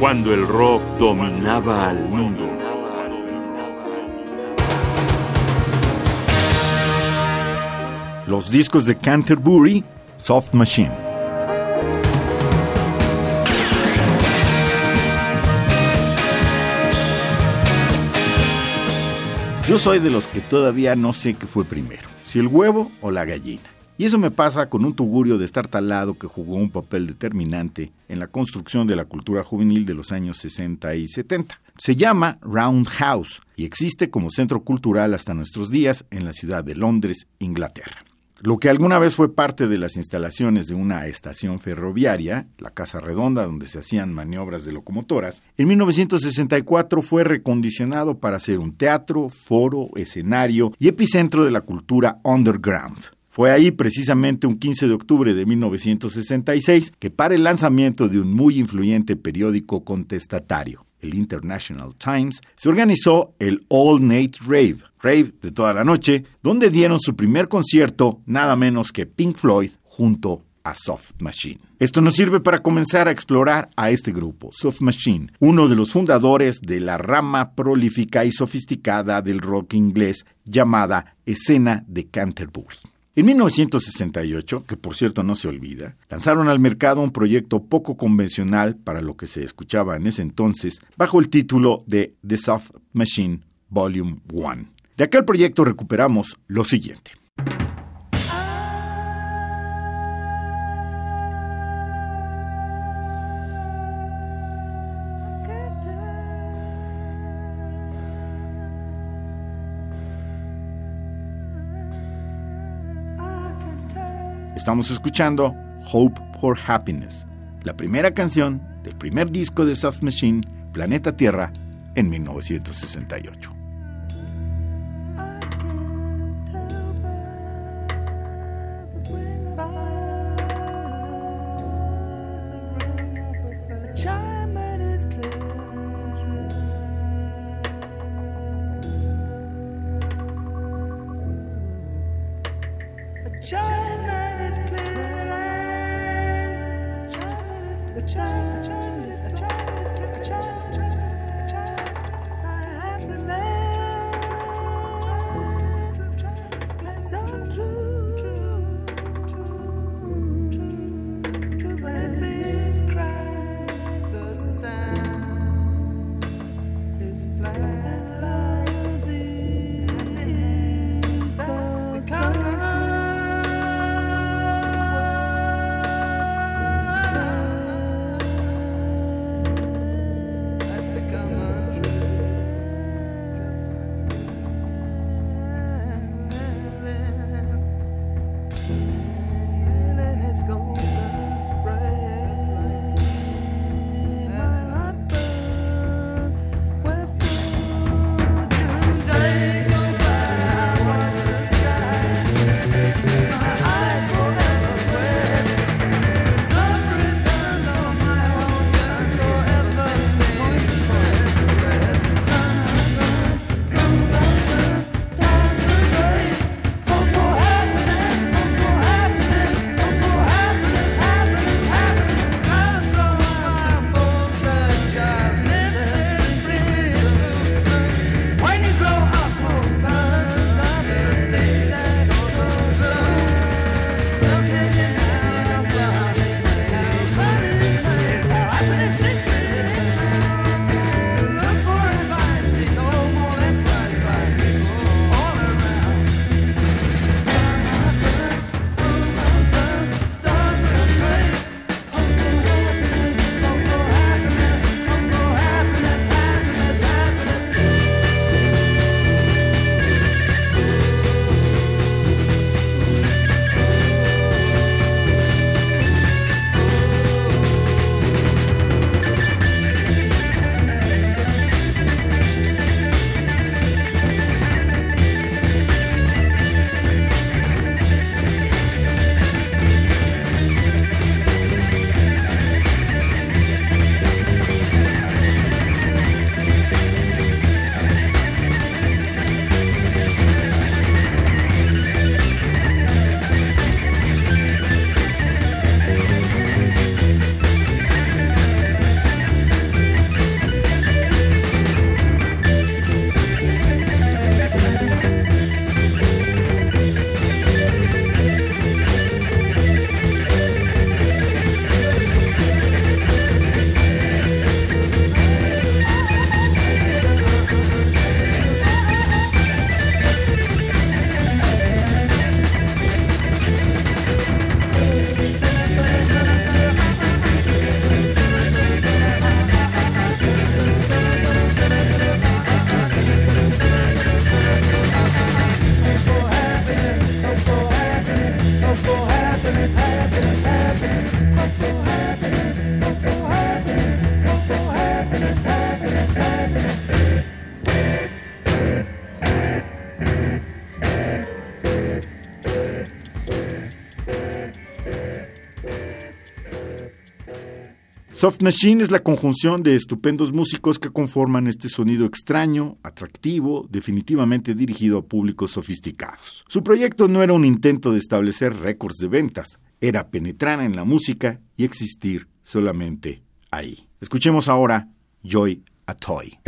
cuando el rock dominaba al mundo. Los discos de Canterbury, Soft Machine. Yo soy de los que todavía no sé qué fue primero, si el huevo o la gallina. Y eso me pasa con un tugurio de estar talado que jugó un papel determinante en la construcción de la cultura juvenil de los años 60 y 70. Se llama Roundhouse y existe como centro cultural hasta nuestros días en la ciudad de Londres, Inglaterra. Lo que alguna vez fue parte de las instalaciones de una estación ferroviaria, la Casa Redonda donde se hacían maniobras de locomotoras, en 1964 fue recondicionado para ser un teatro, foro, escenario y epicentro de la cultura underground. Fue ahí precisamente un 15 de octubre de 1966 que para el lanzamiento de un muy influyente periódico contestatario, el International Times, se organizó el All Night Rave, rave de toda la noche, donde dieron su primer concierto nada menos que Pink Floyd junto a Soft Machine. Esto nos sirve para comenzar a explorar a este grupo, Soft Machine, uno de los fundadores de la rama prolífica y sofisticada del rock inglés llamada escena de Canterbury. En 1968, que por cierto no se olvida, lanzaron al mercado un proyecto poco convencional para lo que se escuchaba en ese entonces, bajo el título de The Soft Machine Volume 1. De aquel proyecto recuperamos lo siguiente. Estamos escuchando Hope for Happiness, la primera canción del primer disco de Soft Machine, Planeta Tierra, en 1968. Soft Machine es la conjunción de estupendos músicos que conforman este sonido extraño, atractivo, definitivamente dirigido a públicos sofisticados. Su proyecto no era un intento de establecer récords de ventas, era penetrar en la música y existir solamente ahí. Escuchemos ahora Joy a Toy.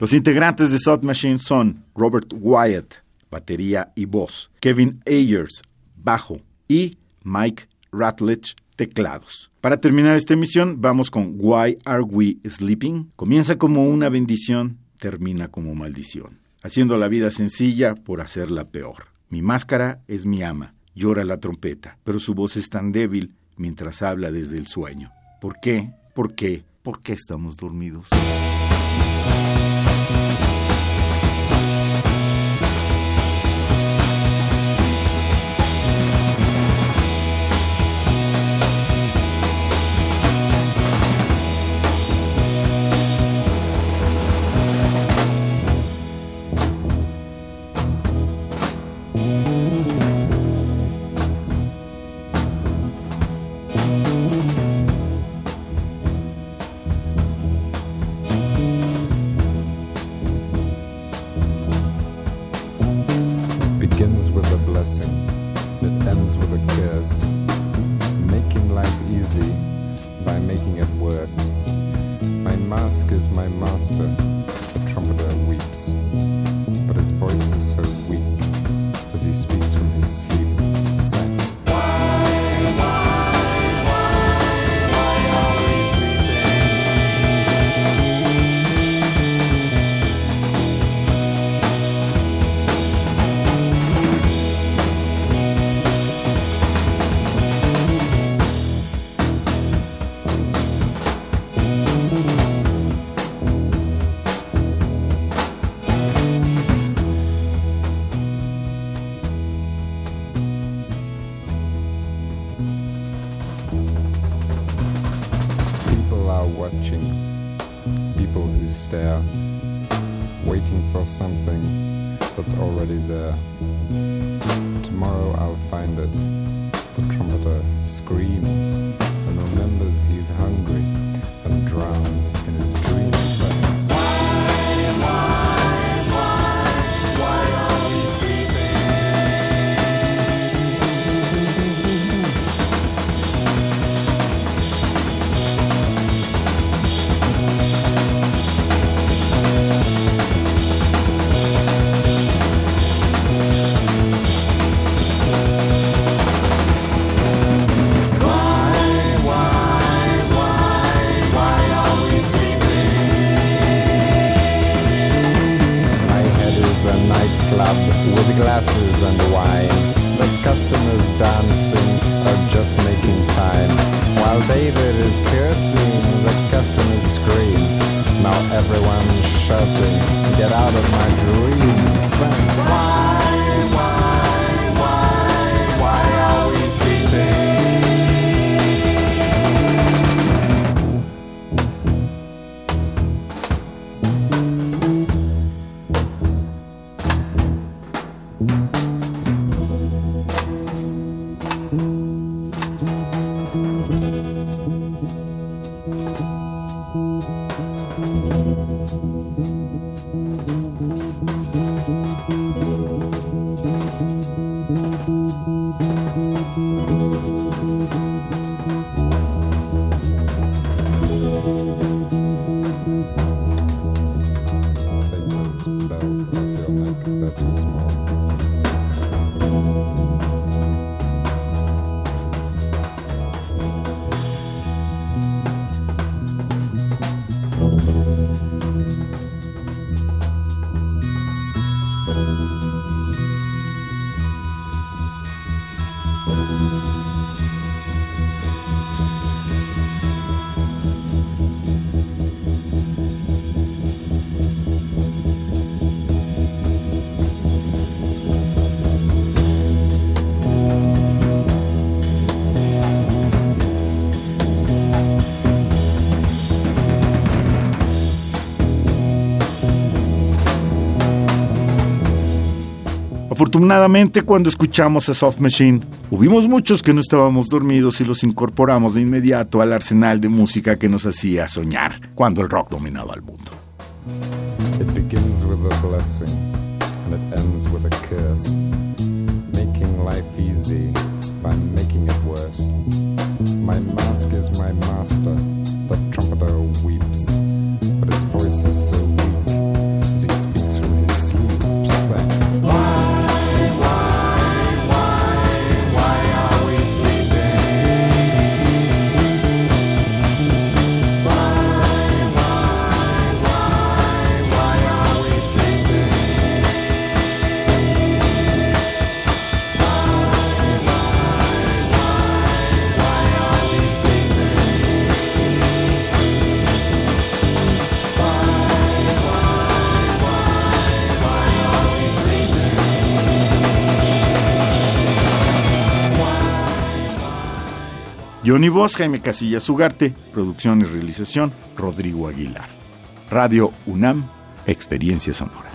Los integrantes de Soft Machine son Robert Wyatt, batería y voz, Kevin Ayers, bajo y Mike Ratledge, teclados. Para terminar esta emisión, vamos con Why Are We Sleeping? Comienza como una bendición, termina como maldición, haciendo la vida sencilla por hacerla peor. Mi máscara es mi ama, llora la trompeta, pero su voz es tan débil mientras habla desde el sueño. ¿Por qué? ¿Por qué? ¿Por qué estamos dormidos? Something that's already there. Tomorrow I'll find it. The trumpeter screams and remembers he's hungry and drowns in his dreams. glasses and wine. The customers dancing are just making time. While David is cursing, the customers scream. Now everyone's shouting, get out of my dream, son. Afortunadamente, cuando escuchamos a Soft Machine, hubimos muchos que no estábamos dormidos y los incorporamos de inmediato al arsenal de música que nos hacía soñar cuando el rock dominaba el mundo. It begins with a blessing and it ends with a curse. Making life easy by making it worse. My mask is my master, the trumpeter weeps, but his voice is so Johnny Voz, Jaime Casillas Ugarte, producción y realización, Rodrigo Aguilar. Radio UNAM, Experiencia Sonora.